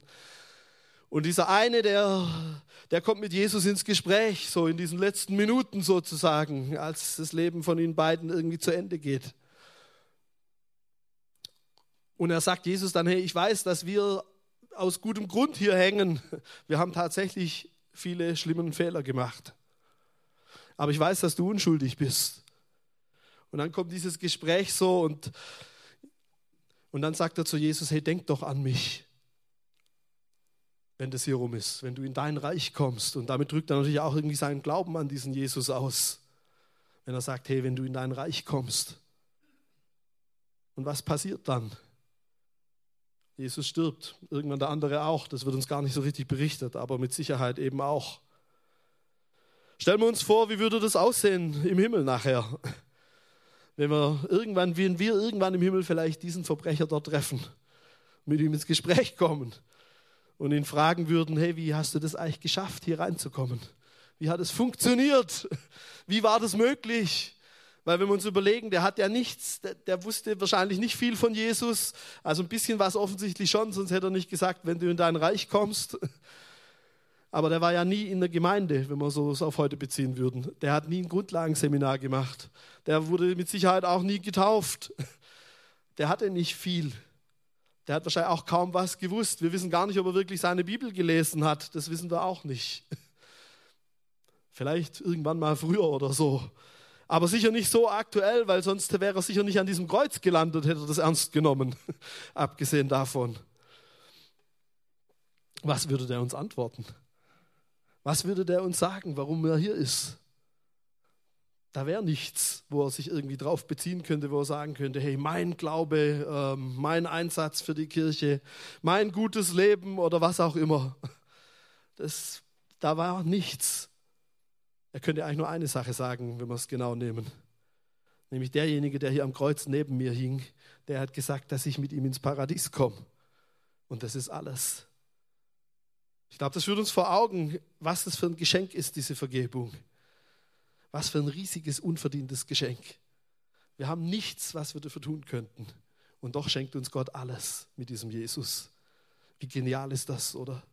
Und dieser eine, der, der kommt mit Jesus ins Gespräch, so in diesen letzten Minuten sozusagen, als das Leben von ihnen beiden irgendwie zu Ende geht. Und er sagt Jesus dann, hey, ich weiß, dass wir aus gutem Grund hier hängen. Wir haben tatsächlich viele schlimme Fehler gemacht. Aber ich weiß, dass du unschuldig bist. Und dann kommt dieses Gespräch so und, und dann sagt er zu Jesus, hey, denk doch an mich wenn das hier rum ist, wenn du in dein Reich kommst. Und damit drückt er natürlich auch irgendwie seinen Glauben an diesen Jesus aus, wenn er sagt, hey, wenn du in dein Reich kommst. Und was passiert dann? Jesus stirbt, irgendwann der andere auch, das wird uns gar nicht so richtig berichtet, aber mit Sicherheit eben auch. Stellen wir uns vor, wie würde das aussehen im Himmel nachher, wenn wir irgendwann, wenn wir irgendwann im Himmel vielleicht diesen Verbrecher dort treffen, mit ihm ins Gespräch kommen und ihn fragen würden, hey, wie hast du das eigentlich geschafft, hier reinzukommen? Wie hat es funktioniert? Wie war das möglich? Weil wenn wir uns überlegen, der hat ja nichts, der, der, wusste wahrscheinlich nicht viel von Jesus, also ein bisschen was offensichtlich schon, sonst hätte er nicht gesagt, wenn du in dein Reich kommst. Aber der war ja nie in der Gemeinde, wenn wir so es auf heute beziehen würden. Der hat nie ein Grundlagenseminar gemacht. Der wurde mit Sicherheit auch nie getauft. Der hatte nicht viel. Der hat wahrscheinlich auch kaum was gewusst. Wir wissen gar nicht, ob er wirklich seine Bibel gelesen hat. Das wissen wir auch nicht. Vielleicht irgendwann mal früher oder so. Aber sicher nicht so aktuell, weil sonst wäre er sicher nicht an diesem Kreuz gelandet, hätte er das ernst genommen. <laughs> Abgesehen davon. Was würde der uns antworten? Was würde der uns sagen, warum er hier ist? da wäre nichts, wo er sich irgendwie drauf beziehen könnte, wo er sagen könnte, hey, mein Glaube, ähm, mein Einsatz für die Kirche, mein gutes Leben oder was auch immer. Das, da war nichts. Er könnte eigentlich nur eine Sache sagen, wenn wir es genau nehmen. Nämlich derjenige, der hier am Kreuz neben mir hing, der hat gesagt, dass ich mit ihm ins Paradies komme. Und das ist alles. Ich glaube, das führt uns vor Augen, was das für ein Geschenk ist, diese Vergebung. Was für ein riesiges, unverdientes Geschenk. Wir haben nichts, was wir dafür tun könnten. Und doch schenkt uns Gott alles mit diesem Jesus. Wie genial ist das, oder?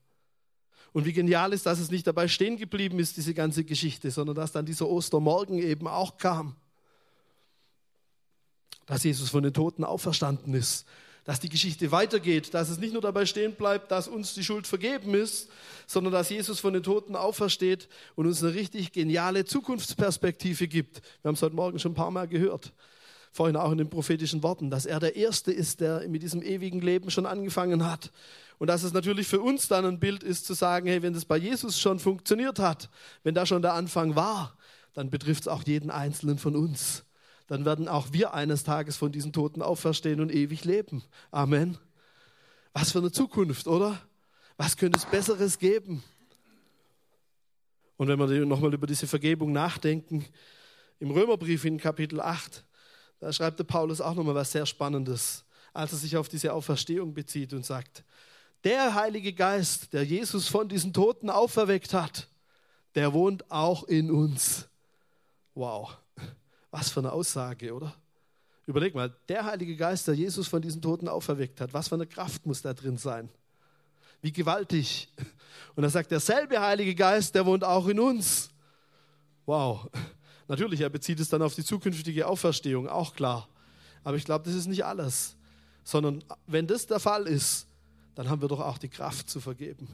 Und wie genial ist, dass es nicht dabei stehen geblieben ist, diese ganze Geschichte, sondern dass dann dieser Ostermorgen eben auch kam. Dass Jesus von den Toten auferstanden ist dass die Geschichte weitergeht, dass es nicht nur dabei stehen bleibt, dass uns die Schuld vergeben ist, sondern dass Jesus von den Toten aufersteht und uns eine richtig geniale Zukunftsperspektive gibt. Wir haben es heute Morgen schon ein paar Mal gehört, vorhin auch in den prophetischen Worten, dass er der Erste ist, der mit diesem ewigen Leben schon angefangen hat. Und dass es natürlich für uns dann ein Bild ist, zu sagen, hey, wenn das bei Jesus schon funktioniert hat, wenn da schon der Anfang war, dann betrifft es auch jeden Einzelnen von uns dann werden auch wir eines Tages von diesen Toten auferstehen und ewig leben. Amen. Was für eine Zukunft, oder? Was könnte es Besseres geben? Und wenn wir nochmal über diese Vergebung nachdenken, im Römerbrief in Kapitel 8, da schreibt der Paulus auch nochmal was sehr Spannendes, als er sich auf diese Auferstehung bezieht und sagt, der Heilige Geist, der Jesus von diesen Toten auferweckt hat, der wohnt auch in uns. Wow. Was für eine Aussage, oder? Überleg mal, der Heilige Geist, der Jesus von diesen Toten auferweckt hat, was für eine Kraft muss da drin sein? Wie gewaltig. Und er sagt, derselbe Heilige Geist, der wohnt auch in uns. Wow. Natürlich, er bezieht es dann auf die zukünftige Auferstehung, auch klar. Aber ich glaube, das ist nicht alles. Sondern wenn das der Fall ist, dann haben wir doch auch die Kraft zu vergeben.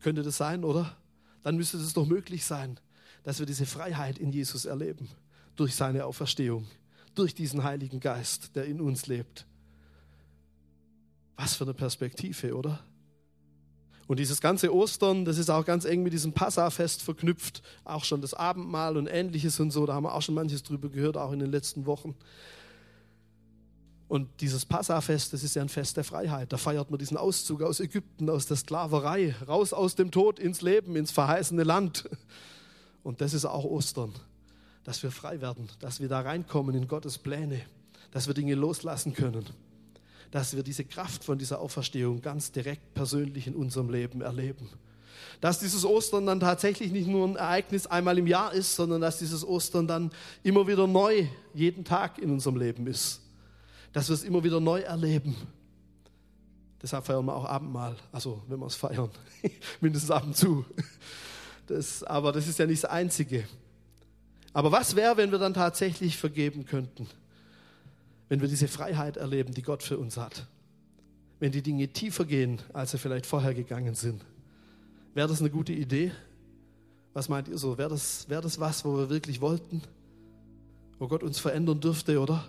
Könnte das sein, oder? Dann müsste es doch möglich sein, dass wir diese Freiheit in Jesus erleben durch seine Auferstehung, durch diesen Heiligen Geist, der in uns lebt. Was für eine Perspektive, oder? Und dieses ganze Ostern, das ist auch ganz eng mit diesem Passafest verknüpft, auch schon das Abendmahl und ähnliches und so, da haben wir auch schon manches drüber gehört, auch in den letzten Wochen. Und dieses Passafest, das ist ja ein Fest der Freiheit. Da feiert man diesen Auszug aus Ägypten, aus der Sklaverei, raus aus dem Tod ins Leben, ins verheißene Land. Und das ist auch Ostern dass wir frei werden, dass wir da reinkommen in Gottes Pläne, dass wir Dinge loslassen können, dass wir diese Kraft von dieser Auferstehung ganz direkt persönlich in unserem Leben erleben. Dass dieses Ostern dann tatsächlich nicht nur ein Ereignis einmal im Jahr ist, sondern dass dieses Ostern dann immer wieder neu jeden Tag in unserem Leben ist. Dass wir es immer wieder neu erleben. Deshalb feiern wir auch Abendmahl, also wenn wir es feiern, <laughs> mindestens ab und zu. Das, aber das ist ja nicht das Einzige. Aber was wäre, wenn wir dann tatsächlich vergeben könnten? Wenn wir diese Freiheit erleben, die Gott für uns hat? Wenn die Dinge tiefer gehen, als sie vielleicht vorher gegangen sind? Wäre das eine gute Idee? Was meint ihr so? Wäre das, wäre das was, wo wir wirklich wollten? Wo Gott uns verändern dürfte, oder?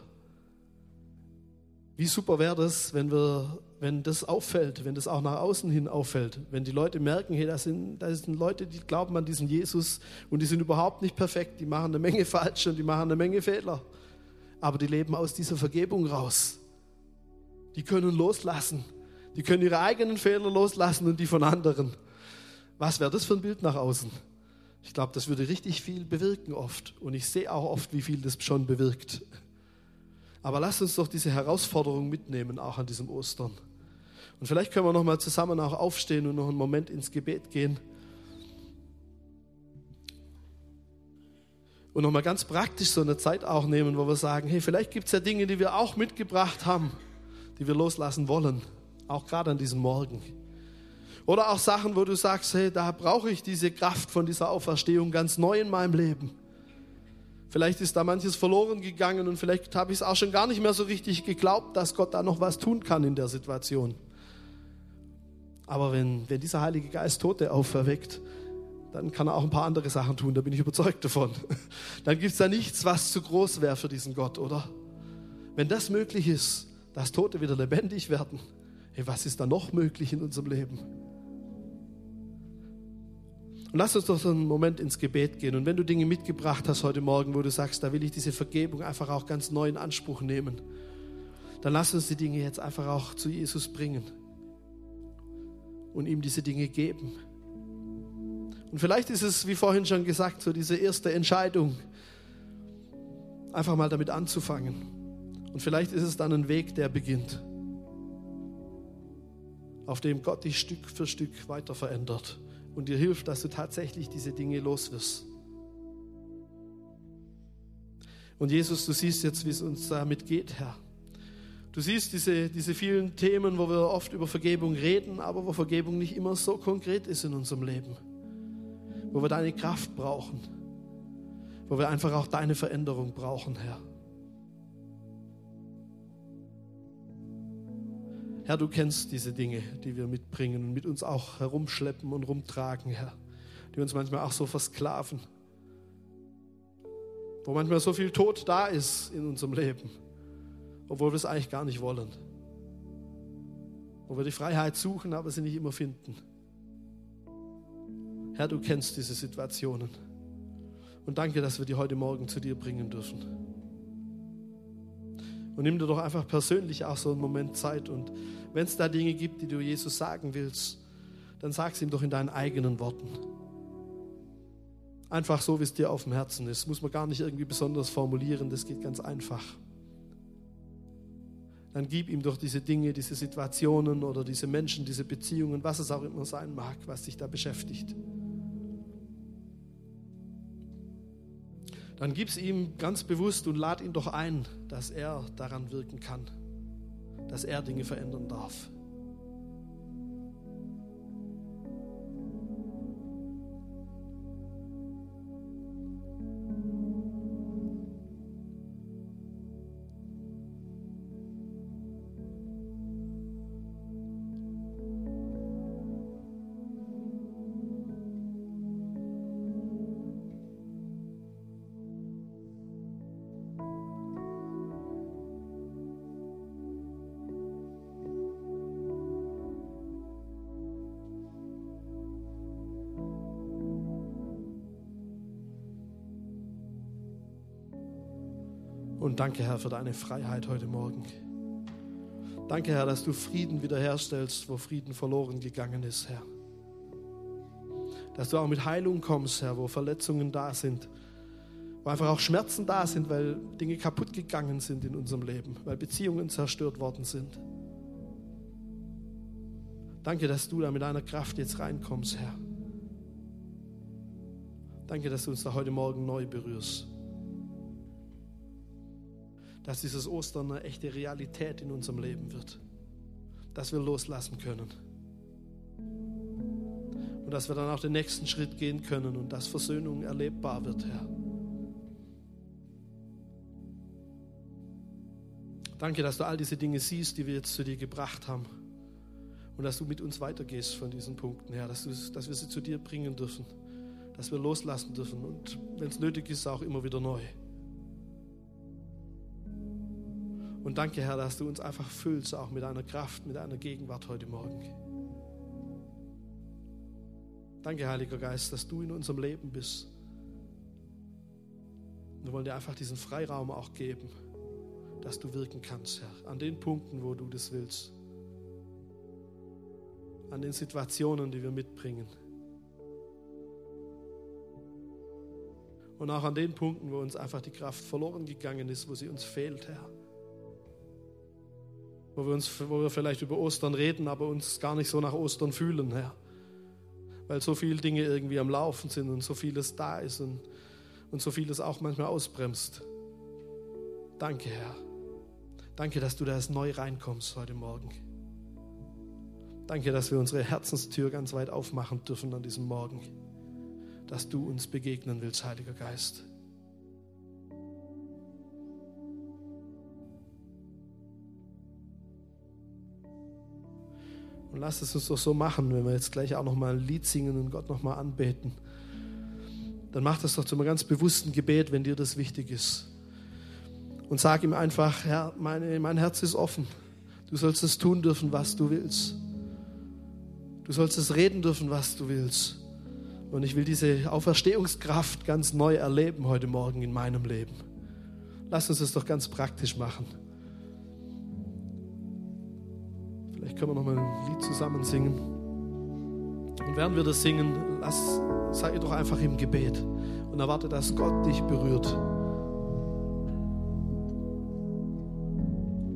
Wie super wäre das, wenn wir, wenn das auffällt, wenn das auch nach außen hin auffällt, wenn die Leute merken, hey, das sind, das sind Leute, die glauben an diesen Jesus und die sind überhaupt nicht perfekt, die machen eine Menge <laughs> falsch und die machen eine Menge Fehler, aber die leben aus dieser Vergebung raus. Die können loslassen, die können ihre eigenen Fehler loslassen und die von anderen. Was wäre das für ein Bild nach außen? Ich glaube, das würde richtig viel bewirken oft und ich sehe auch oft, wie viel das schon bewirkt. Aber lasst uns doch diese Herausforderung mitnehmen, auch an diesem Ostern. Und vielleicht können wir noch mal zusammen auch aufstehen und noch einen Moment ins Gebet gehen. Und noch mal ganz praktisch so eine Zeit auch nehmen, wo wir sagen, hey, vielleicht gibt es ja Dinge, die wir auch mitgebracht haben, die wir loslassen wollen, auch gerade an diesem Morgen. Oder auch Sachen, wo du sagst, hey, da brauche ich diese Kraft von dieser Auferstehung ganz neu in meinem Leben. Vielleicht ist da manches verloren gegangen und vielleicht habe ich es auch schon gar nicht mehr so richtig geglaubt, dass Gott da noch was tun kann in der Situation. Aber wenn, wenn dieser Heilige Geist Tote auferweckt, dann kann er auch ein paar andere Sachen tun, da bin ich überzeugt davon. <laughs> Dann gibt es da nichts, was zu groß wäre für diesen Gott, oder? Wenn das möglich ist, dass Tote wieder lebendig werden, hey, was ist da noch möglich in unserem Leben? Und lass uns doch so einen Moment ins Gebet gehen. Und wenn du Dinge mitgebracht hast heute Morgen, wo du sagst, da will ich diese Vergebung einfach auch ganz neu in Anspruch nehmen, dann lass uns die Dinge jetzt einfach auch zu Jesus bringen und ihm diese Dinge geben. Und vielleicht ist es, wie vorhin schon gesagt, so diese erste Entscheidung, einfach mal damit anzufangen. Und vielleicht ist es dann ein Weg, der beginnt, auf dem Gott dich Stück für Stück weiter verändert und dir hilft, dass du tatsächlich diese Dinge los wirst. Und Jesus, du siehst jetzt, wie es uns damit geht, Herr. Du siehst diese, diese vielen Themen, wo wir oft über Vergebung reden, aber wo Vergebung nicht immer so konkret ist in unserem Leben. Wo wir deine Kraft brauchen. Wo wir einfach auch deine Veränderung brauchen, Herr. Herr, du kennst diese Dinge, die wir mitbringen und mit uns auch herumschleppen und rumtragen, Herr, die uns manchmal auch so versklaven, wo manchmal so viel Tod da ist in unserem Leben, obwohl wir es eigentlich gar nicht wollen, wo wir die Freiheit suchen, aber sie nicht immer finden. Herr, du kennst diese Situationen und danke, dass wir die heute Morgen zu dir bringen dürfen. Und nimm dir doch einfach persönlich auch so einen Moment Zeit. Und wenn es da Dinge gibt, die du Jesus sagen willst, dann sag es ihm doch in deinen eigenen Worten. Einfach so, wie es dir auf dem Herzen ist. Muss man gar nicht irgendwie besonders formulieren, das geht ganz einfach. Dann gib ihm doch diese Dinge, diese Situationen oder diese Menschen, diese Beziehungen, was es auch immer sein mag, was dich da beschäftigt. Dann gib es ihm ganz bewusst und lad ihn doch ein, dass er daran wirken kann, dass er Dinge verändern darf. Danke, Herr, für deine Freiheit heute Morgen. Danke, Herr, dass du Frieden wiederherstellst, wo Frieden verloren gegangen ist, Herr. Dass du auch mit Heilung kommst, Herr, wo Verletzungen da sind, wo einfach auch Schmerzen da sind, weil Dinge kaputt gegangen sind in unserem Leben, weil Beziehungen zerstört worden sind. Danke, dass du da mit deiner Kraft jetzt reinkommst, Herr. Danke, dass du uns da heute Morgen neu berührst dass dieses Ostern eine echte Realität in unserem Leben wird. dass wir loslassen können. Und dass wir dann auch den nächsten Schritt gehen können und dass Versöhnung erlebbar wird, Herr. Danke, dass du all diese Dinge siehst, die wir jetzt zu dir gebracht haben. Und dass du mit uns weitergehst von diesen Punkten, Herr. Dass, dass wir sie zu dir bringen dürfen. Dass wir loslassen dürfen. Und wenn es nötig ist, auch immer wieder neu. Und danke, Herr, dass du uns einfach füllst, auch mit deiner Kraft, mit deiner Gegenwart heute Morgen. Danke, Heiliger Geist, dass du in unserem Leben bist. Wir wollen dir einfach diesen Freiraum auch geben dass du wirken kannst, Herr, an den Punkten, wo du das willst, an den Situationen, die wir mitbringen. Und auch an den Punkten, wo uns einfach die Kraft verloren gegangen ist, wo sie uns fehlt, Herr. Wo wir, uns, wo wir vielleicht über Ostern reden, aber uns gar nicht so nach Ostern fühlen, Herr. Weil so viele Dinge irgendwie am Laufen sind und so vieles da ist und, und so vieles auch manchmal ausbremst. Danke, Herr. Danke, dass du da neu reinkommst heute Morgen. Danke, dass wir unsere Herzenstür ganz weit aufmachen dürfen an diesem Morgen. Dass du uns begegnen willst, Heiliger Geist. Und lass es uns doch so machen, wenn wir jetzt gleich auch nochmal ein Lied singen und Gott nochmal anbeten. Dann mach das doch zu einem ganz bewussten Gebet, wenn dir das wichtig ist und sag ihm einfach, Herr, meine, mein Herz ist offen. Du sollst es tun dürfen, was du willst. Du sollst es reden dürfen, was du willst. Und ich will diese Auferstehungskraft ganz neu erleben heute Morgen in meinem Leben. Lass uns das doch ganz praktisch machen. Vielleicht können wir noch mal ein Lied zusammen singen. Und während wir das singen, lass, sei doch einfach im Gebet und erwarte, dass Gott dich berührt.